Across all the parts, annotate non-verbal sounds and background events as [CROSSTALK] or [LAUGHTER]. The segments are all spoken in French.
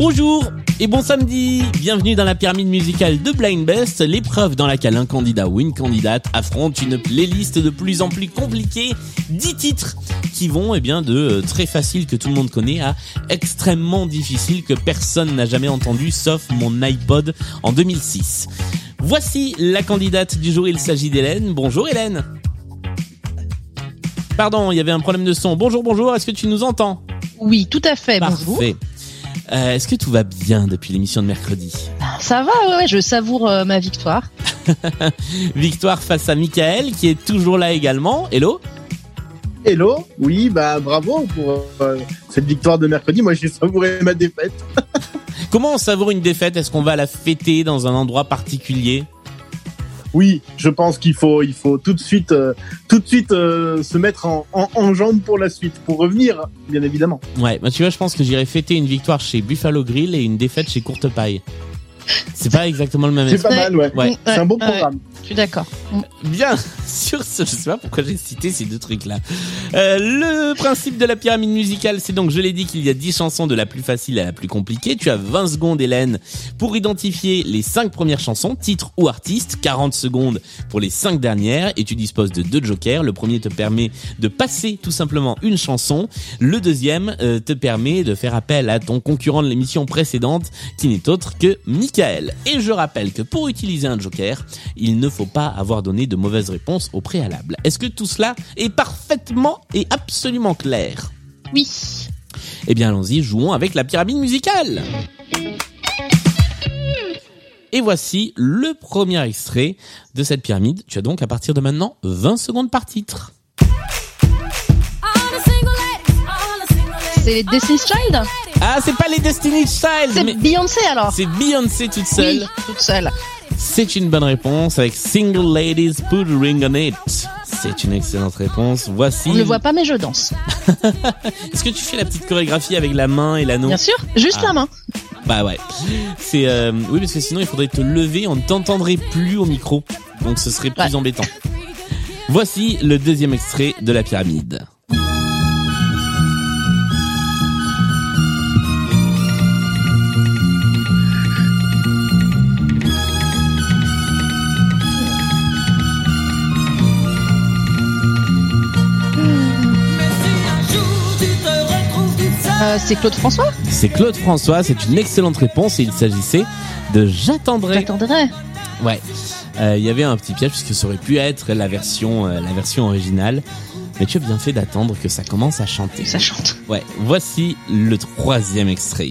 Bonjour et bon samedi Bienvenue dans la pyramide musicale de Blind Best, l'épreuve dans laquelle un candidat ou une candidate affronte une playlist de plus en plus compliquée, 10 titres qui vont eh bien de euh, très facile que tout le monde connaît à extrêmement difficile que personne n'a jamais entendu sauf mon iPod en 2006. Voici la candidate du jour, il s'agit d'Hélène. Bonjour Hélène Pardon, il y avait un problème de son. Bonjour, bonjour, est-ce que tu nous entends? Oui, tout à fait. Bonjour. Euh, Est-ce que tout va bien depuis l'émission de mercredi Ça va, ouais, ouais, je savoure euh, ma victoire. [LAUGHS] Victoire face à Michael qui est toujours là également. Hello Hello, oui, bah bravo pour euh, cette victoire de mercredi. Moi, j'ai savouré ma défaite. [LAUGHS] Comment on savoure une défaite? Est-ce qu'on va la fêter dans un endroit particulier? Oui, je pense qu'il faut, il faut tout de suite, euh, tout de suite euh, se mettre en, en, en jambe pour la suite, pour revenir, bien évidemment. Ouais, bah tu vois, je pense que j'irai fêter une victoire chez Buffalo Grill et une défaite chez Courte Paille. C'est pas exactement le même C'est pas mal, ouais. Ouais. C'est un bon Ouais. programme. Je suis d'accord. Bien, [LAUGHS] sur ce, je sais pas pourquoi j'ai cité ces deux trucs-là. Euh, le principe de la pyramide musicale, c'est donc, je l'ai dit, qu'il y a 10 chansons de la plus facile à la plus compliquée. Tu as 20 secondes, Hélène, pour identifier les 5 premières chansons, titre ou artiste, 40 secondes pour les 5 dernières, et tu disposes de deux jokers. Le premier te permet de passer tout simplement une chanson. Le deuxième euh, te permet de faire appel à ton concurrent de l'émission précédente, qui n'est autre que Michael. Et je rappelle que pour utiliser un joker, il ne faut pas avoir donné de mauvaises réponses au préalable. Est-ce que tout cela est parfaitement et absolument clair? Oui. Eh bien allons-y, jouons avec la pyramide musicale. Et voici le premier extrait de cette pyramide. Tu as donc à partir de maintenant 20 secondes par titre. C'est les Destiny's Child? Ah, c'est pas les Destiny's Child, C'est mais Beyoncé alors c'est Beyoncé toute seule. Oui, toute seule. C'est une bonne réponse avec Single Ladies Put a Ring on It. C'est une excellente réponse. Voici. On ne le voit pas mais je danse. [LAUGHS] Est-ce que tu fais la petite chorégraphie avec la main et l'anneau? Bien sûr, juste Ah. la main. Bah ouais. C'est euh, oui parce que sinon il faudrait te lever, on ne t'entendrait plus au micro. Donc ce serait plus Ouais. embêtant. Voici le deuxième extrait de la pyramide. Euh, c'est Claude François C'est Claude François, c'est une excellente réponse et il s'agissait de J'attendrai. J'attendrai. Ouais. Euh, Il y avait un petit piège puisque ça aurait pu être la version euh, la version originale. Mais tu as bien fait d'attendre que ça commence à chanter. Ça chante. Ouais, voici le troisième extrait.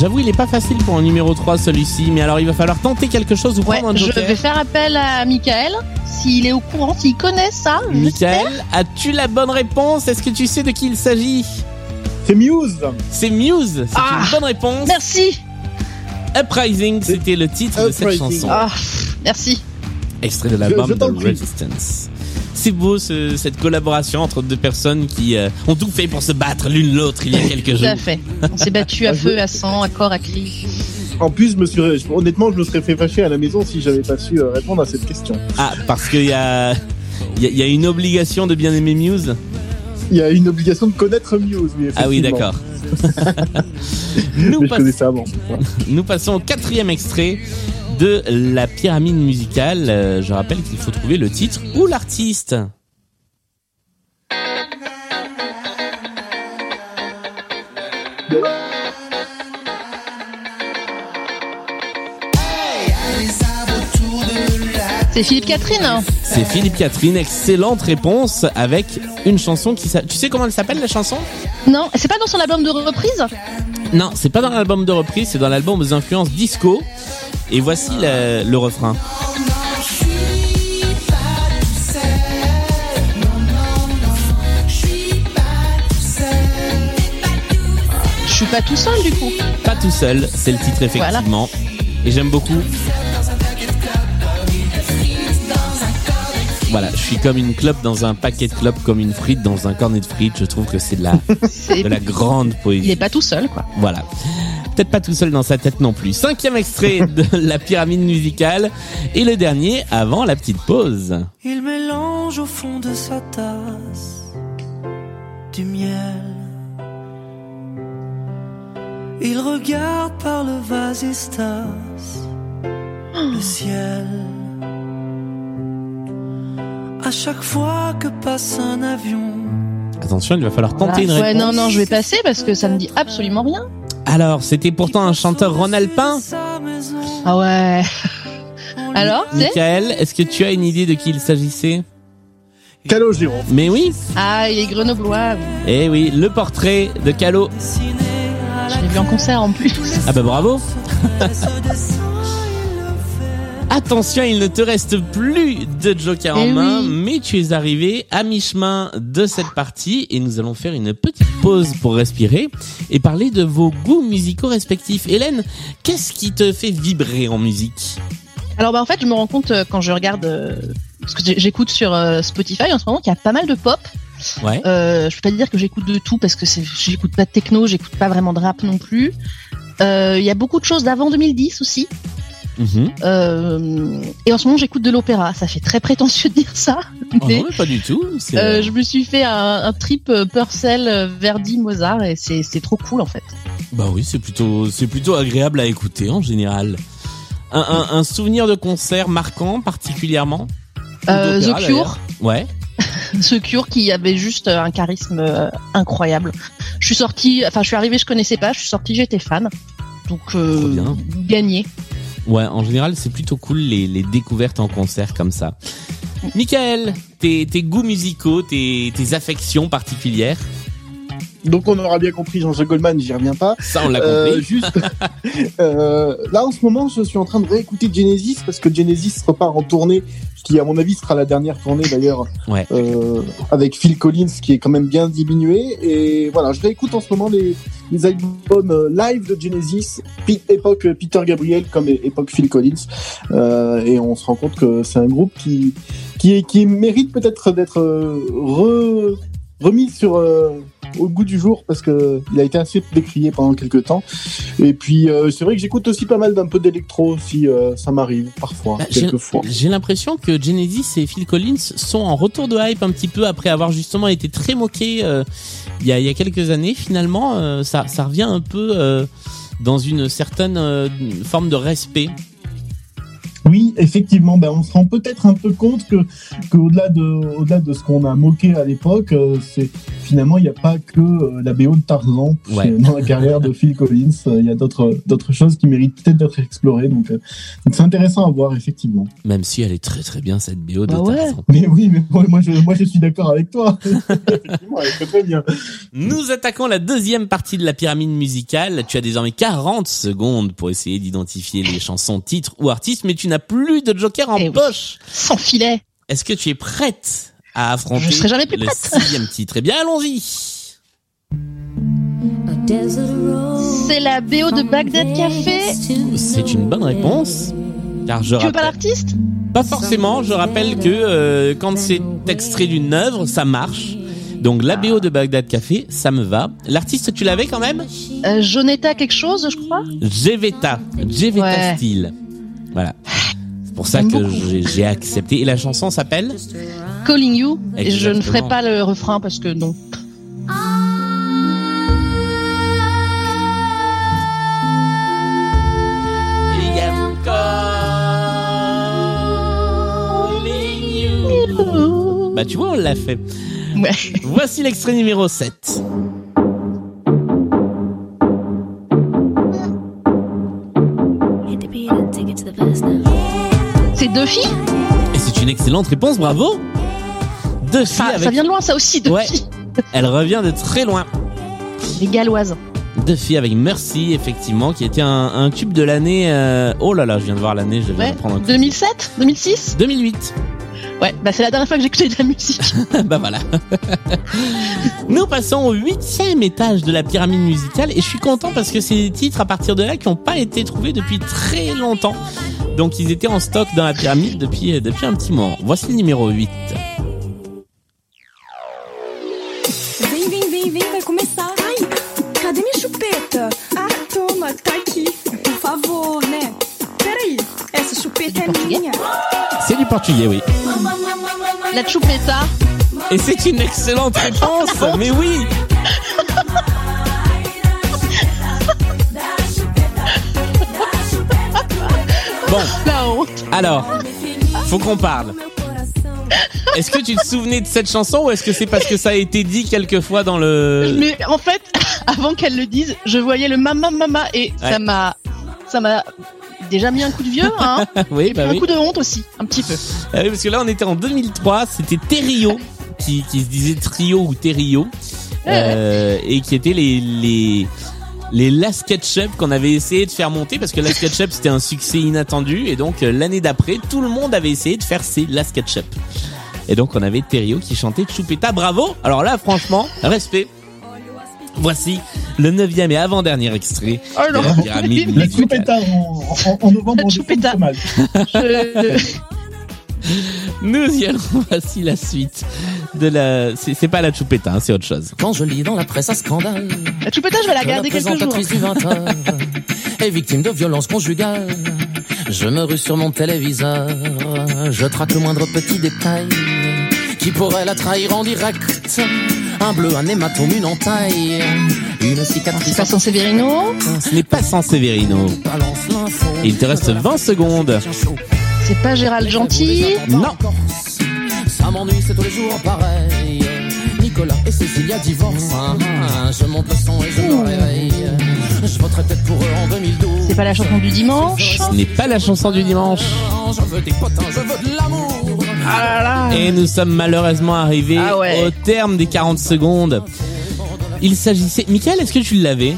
J'avoue, il est pas facile pour un numéro 3 celui-ci, mais alors il va falloir tenter quelque chose ou Ouais, prendre un je joker. vais faire appel à Michael. S'il est au courant, s'il connaît ça. Michael, as-tu la bonne réponse? Est-ce que tu sais de qui il s'agit? C'est Muse. C'est Muse, c'est Ah. une bonne réponse. Merci. Uprising, c'était le titre de cette Uprising. chanson. Ah, merci. Extrait de l'album Je- je The prie. C'est beau ce- cette collaboration entre deux personnes qui euh, ont tout fait pour se battre l'une l'autre il y a quelques Tout jours. à fait. On s'est battu à Ah, feu, à sang, à corps, à cri. En plus, je me suis, honnêtement, je me serais fait fâcher à la maison si j'avais pas su euh, répondre à cette question. Ah, parce qu'il y a, il y, a, il y a une obligation de bien aimer Muse Il y a une obligation de connaître Muse. Oui, Ah oui, d'accord. [LAUGHS] nous, avant. Nous passons au quatrième extrait de la pyramide musicale. Euh, je rappelle qu'il faut trouver le titre ou l'artiste. C'est Philippe Catherine. hein C'est Philippe Catherine, excellente réponse avec une chanson qui s'a- Tu sais comment elle s'appelle la chanson? Non, c'est pas dans son album de reprise? Non, c'est pas dans l'album de reprise, c'est dans l'album aux influences disco. Et voici le refrain. Je suis pas tout seul du coup. Pas tout seul, c'est le titre effectivement. Et j'aime beaucoup. Voilà, je suis comme une clope dans un paquet de clopes, comme une frite dans un cornet de frites. Je trouve que c'est de la, [LAUGHS] de la grande poésie. Il n'est pas tout seul, quoi. Voilà. Peut-être pas tout seul dans sa tête non plus. Cinquième extrait [LAUGHS] de la pyramide musicale et le dernier avant la petite pause. Il mélange au fond de sa tasse du miel. Il regarde par le vasistas le [GASPS] ciel. À chaque fois que passe un avion. Attention, il va falloir tenter une réponse. Ouais, non, non, je vais passer parce que ça me dit absolument rien. Alors, c'était pourtant un chanteur ronalpin. Ah ouais. [LAUGHS] Alors, Michael, est-ce que tu as une idée de qui il s'agissait? Calo Giro. Mais oui, Ah, il est grenoblois. eh oui, le portrait de Calo. Je l'ai vu en concert en plus. Ah bah bravo [LAUGHS] Attention, il ne te reste plus de joker en Eh main, oui. mais tu es arrivé à mi-chemin de cette partie et nous allons faire une petite pause pour respirer et parler de vos goûts musicaux respectifs. Hélène, qu'est-ce qui te fait vibrer en musique? Alors bah en fait, je me rends compte euh, quand je regarde euh, parce que j'écoute sur euh, Spotify en ce moment qu'il y a pas mal de pop. Ouais. Euh, je peux pas dire que j'écoute de tout parce que j'écoute pas de techno, j'écoute pas vraiment de rap non plus. Euh, Il y a beaucoup de choses d'avant 2010 aussi. Mhm. Euh, et en ce moment, j'écoute de l'opéra. Ça fait très prétentieux de dire ça, Oh mais non, pas du tout. c'est- euh, je me suis fait un, un trip euh, Purcell, euh, Verdi, Mozart et c'est trop cool en fait. Bah oui, c'est plutôt, c'est plutôt agréable à écouter en général. Un, un, un souvenir de concert marquant particulièrement? Euh, The Cure. Ouais. [LAUGHS] The Cure qui avait juste euh, un charisme euh, incroyable. Je suis sortie, enfin je suis arrivée, je connaissais pas, je suis sortie, j'étais fan. Donc euh, gagné. Ouais, en général, c'est plutôt cool les, découvertes en concert comme ça. Michael, tes, goûts musicaux, tes affections particulières, Donc on aura bien compris Jean-Jacques Goldman, j'y reviens pas. ça on l'a Euh, compris. juste, [LAUGHS] euh, là en ce moment, je suis en train de réécouter Genesis parce que Genesis repart en tournée, ce qui à mon avis sera la dernière tournée d'ailleurs, Ouais. euh, avec Phil Collins qui est quand même bien diminué. Et voilà, je réécoute en ce moment les, les albums euh, live de Genesis, époque euh, Peter Gabriel comme époque Phil Collins, Euh, et on se rend compte que c'est un groupe qui qui, qui mérite peut-être d'être euh, re- remis sur euh, au goût du jour parce que il a été assez décrié pendant quelques temps. Et puis euh, c'est vrai que j'écoute aussi pas mal d'un peu d'électro si euh, ça m'arrive parfois, Bah, j'ai- quelquefois. J'ai l'impression que Genesis et Phil Collins sont en retour de hype un petit peu après avoir justement été très moqués euh, il, y a, il y a quelques années. Finalement, euh, ça, ça revient un peu euh, dans une certaine euh, forme de respect. Oui, effectivement, ben on se rend peut-être un peu compte que qu'au-delà de au-delà de ce qu'on a moqué à l'époque, euh, c'est finalement il n'y a pas que euh, la BO de Tarzan Ouais. dans la carrière de Phil Collins. Euh, Il y a d'autres d'autres choses qui méritent peut-être d'être explorées. Donc euh, donc c'est intéressant à voir effectivement. Même si elle est très très bien cette BO de Bah ouais. Tarzan. Mais oui, mais moi moi, je moi je suis d'accord avec toi. [LAUGHS] effectivement, elle est très, très bien. Nous attaquons la deuxième partie de la pyramide musicale. Tu as désormais 40 secondes pour essayer d'identifier les chansons, titres ou artistes, mais tu n'as plus de joker en Eh oui. poche. Sans filet. Est-ce que tu es prête à affronter Je serai jamais plus le prête. sixième titre? Eh bien, allons-y. C'est la BO de Bagdad Café. C'est une bonne réponse. Car je Tu veux pas rappelle, l'artiste? Pas forcément. Je rappelle que euh, quand c'est extrait d'une œuvre, ça marche. Donc la BO de Bagdad Café, ça me va. L'artiste, tu l'avais quand même? Euh, Jonetta quelque chose, je crois? Jeveta, Jeveta Ouais. Style. Voilà. C'est pour ça que j'ai accepté. Et la chanson s'appelle Calling You. Et je ne ferai pas le refrain parce que non. Bah tu vois, on l'a fait. Ouais. Voici l'extrait numéro 7. Deux filles Et c'est une excellente réponse, bravo Deux filles ça, avec... ça vient de loin, ça aussi, deux Ouais. filles. Elle revient de très loin. Les galloises. Deux filles avec Mercy, effectivement, qui était un, un tube de l'année... euh, Oh là là, je viens de voir l'année, je vais Ouais. prendre en compte. 2007 2006 2008. Ouais, bah c'est la dernière fois que j'ai écouté de la musique. [LAUGHS] bah voilà. [LAUGHS] Nous passons au huitième étage de la pyramide musicale et je suis content parce que c'est des titres à partir de là qui n'ont pas été trouvés depuis très longtemps. Donc ils étaient en stock dans la pyramide depuis, euh, depuis un petit moment. Voici le numéro 8. Vem, vem, vem, vem, vai começar. Ai, cadê minha chupeta? Ah, toma, tá aqui. Por favor, né? Peraí, essa chupeta é minha. C'est du portugais, oui. La chupeta. Et c'est une excellente réponse, mais oui Bon, alors, faut qu'on parle. Est-ce que tu te souvenais de cette chanson ou est-ce que c'est parce que ça a été dit quelquefois dans le... Mais en fait, [LAUGHS] avant qu'elle le dise, je voyais le mama mama et Ouais. ça m'a, ça m'a déjà mis un coup de vieux, hein. [LAUGHS] Oui, bah un oui. coup de honte aussi, un petit peu. Ah oui, parce que là on était en 2003, c'était Terrio qui, qui se disait Trio ou Terrio euh, et qui étaient les les les Last Ketchup qu'on avait essayé de faire monter parce que Last Ketchup c'était un succès inattendu et donc euh, l'année d'après tout le monde avait essayé de faire ses Last Ketchup. Et donc on avait Terrio qui chantait Choupeta, bravo. Alors là franchement, respect. Voici le neuvième et avant-dernier extrait Oh de non. la pyramide La. Choupeta en, en, en novembre, La on Choupeta. pas mal. Je- Nous y allons, [LAUGHS] voici la suite de la... C'est pas la Choupeta, hein, c'est autre chose. Quand je lis dans la presse un scandale, La chupeta, je vais la que garder quelques jours. du 20h est victime de violences conjugales. Je me rue sur mon téléviseur, je traque le moindre petit détail qui pourrait la trahir en direct. Un bleu, un hématome, une entaille, une cicatrice. C'est pas son Severino? Ce n'est pas sans Severino. Il te reste 20 secondes. C'est pas Gérald Gentil. Non. Ça m'ennuie, c'est tous les jours pareil. Nicolas et Cécilia divorcent. Ah, ah, Je monte le son et je me réveille. Je voterai peut-être pour eux en 2012. C'est pas la chanson du dimanche. Ce n'est pas la chanson du dimanche. Je veux des potins, je veux de l'amour. Et nous sommes malheureusement arrivés Ah ouais. au terme des 40 secondes. Il s'agissait... Michael, est-ce que tu l'avais?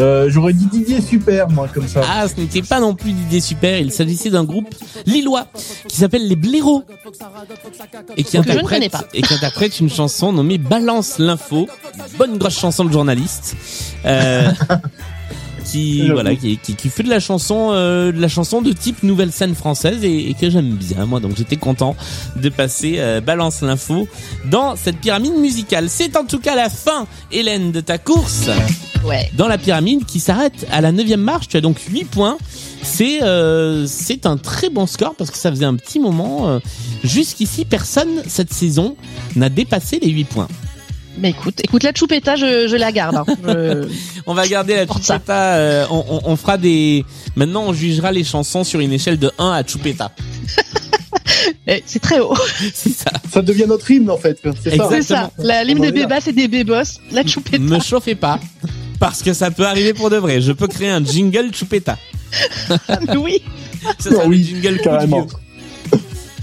Euh, J'aurais dit Didier Super, moi, comme ça. Ah, ce n'était pas non plus l'idée super. Il s'agissait d'un groupe lillois qui s'appelle Les Blaireaux. Et qui, Que je ne interprète, connais pas. et qui interprète une chanson nommée Balance l'info. Bonne grosse chanson de journaliste. Euh, [LAUGHS] qui, J'avoue. voilà, qui, qui, qui fait de la chanson, euh, de la chanson de type nouvelle scène française et, et que j'aime bien, moi. Donc j'étais content de passer euh, Balance l'info dans cette pyramide musicale. C'est en tout cas la fin, Hélène, de ta course Ouais. dans la pyramide qui s'arrête à la neuvième marche. Tu as donc 8 points. C'est euh, c'est un très bon score parce que ça faisait un petit moment. euh, Jusqu'ici, personne cette saison n'a dépassé les 8 points. Mais écoute, écoute la chupeta, je, je la garde. hein. Je- [LAUGHS] On va garder la ça. Chupeta. euh, on, on- on fera des. Maintenant, on jugera les chansons sur une échelle de 1 à Chupeta. [LAUGHS] Eh, C'est très haut. [LAUGHS] C'est ça. Ça devient notre hymne, en fait. C'est ça. Ça. La On des bébas, c'est des bébos. La chupeta. Me chauffez pas. Parce que ça peut arriver pour de vrai. Je peux créer un jingle Chupeta. oui. Ça sera Oh oui, le jingle carrément.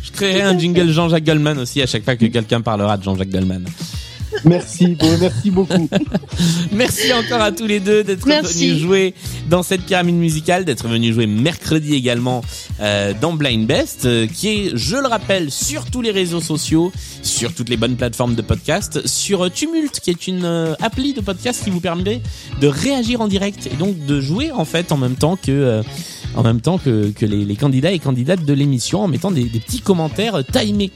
Je créerai un jingle Jean-Jacques Goldman aussi à chaque fois que quelqu'un parlera de Jean-Jacques Goldman. Merci, bon, merci beaucoup. [LAUGHS] Merci encore à tous les deux d'être venus jouer dans cette pyramide musicale, d'être venus jouer mercredi également euh, dans Blind Best, euh, qui est, je le rappelle, sur tous les réseaux sociaux, sur toutes les bonnes plateformes de podcast, sur euh, Tumult, qui est une euh, appli de podcast qui vous permet de réagir en direct et donc de jouer en fait en même temps que euh, en même temps que, que les, les candidats et candidates de l'émission en mettant des, des petits commentaires timés.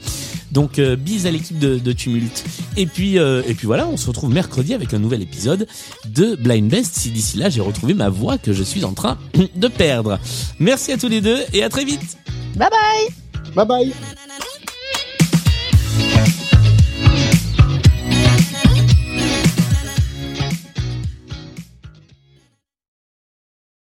Donc euh, bise à l'équipe de, de Tumult. Et puis euh, et puis voilà, on se retrouve mercredi avec un nouvel épisode de Blind Best. Si d'ici là j'ai retrouvé ma voix que je suis en train [CLEARS THROAT] de perdre. Merci à tous les deux et à très vite. Bye bye. Bye bye.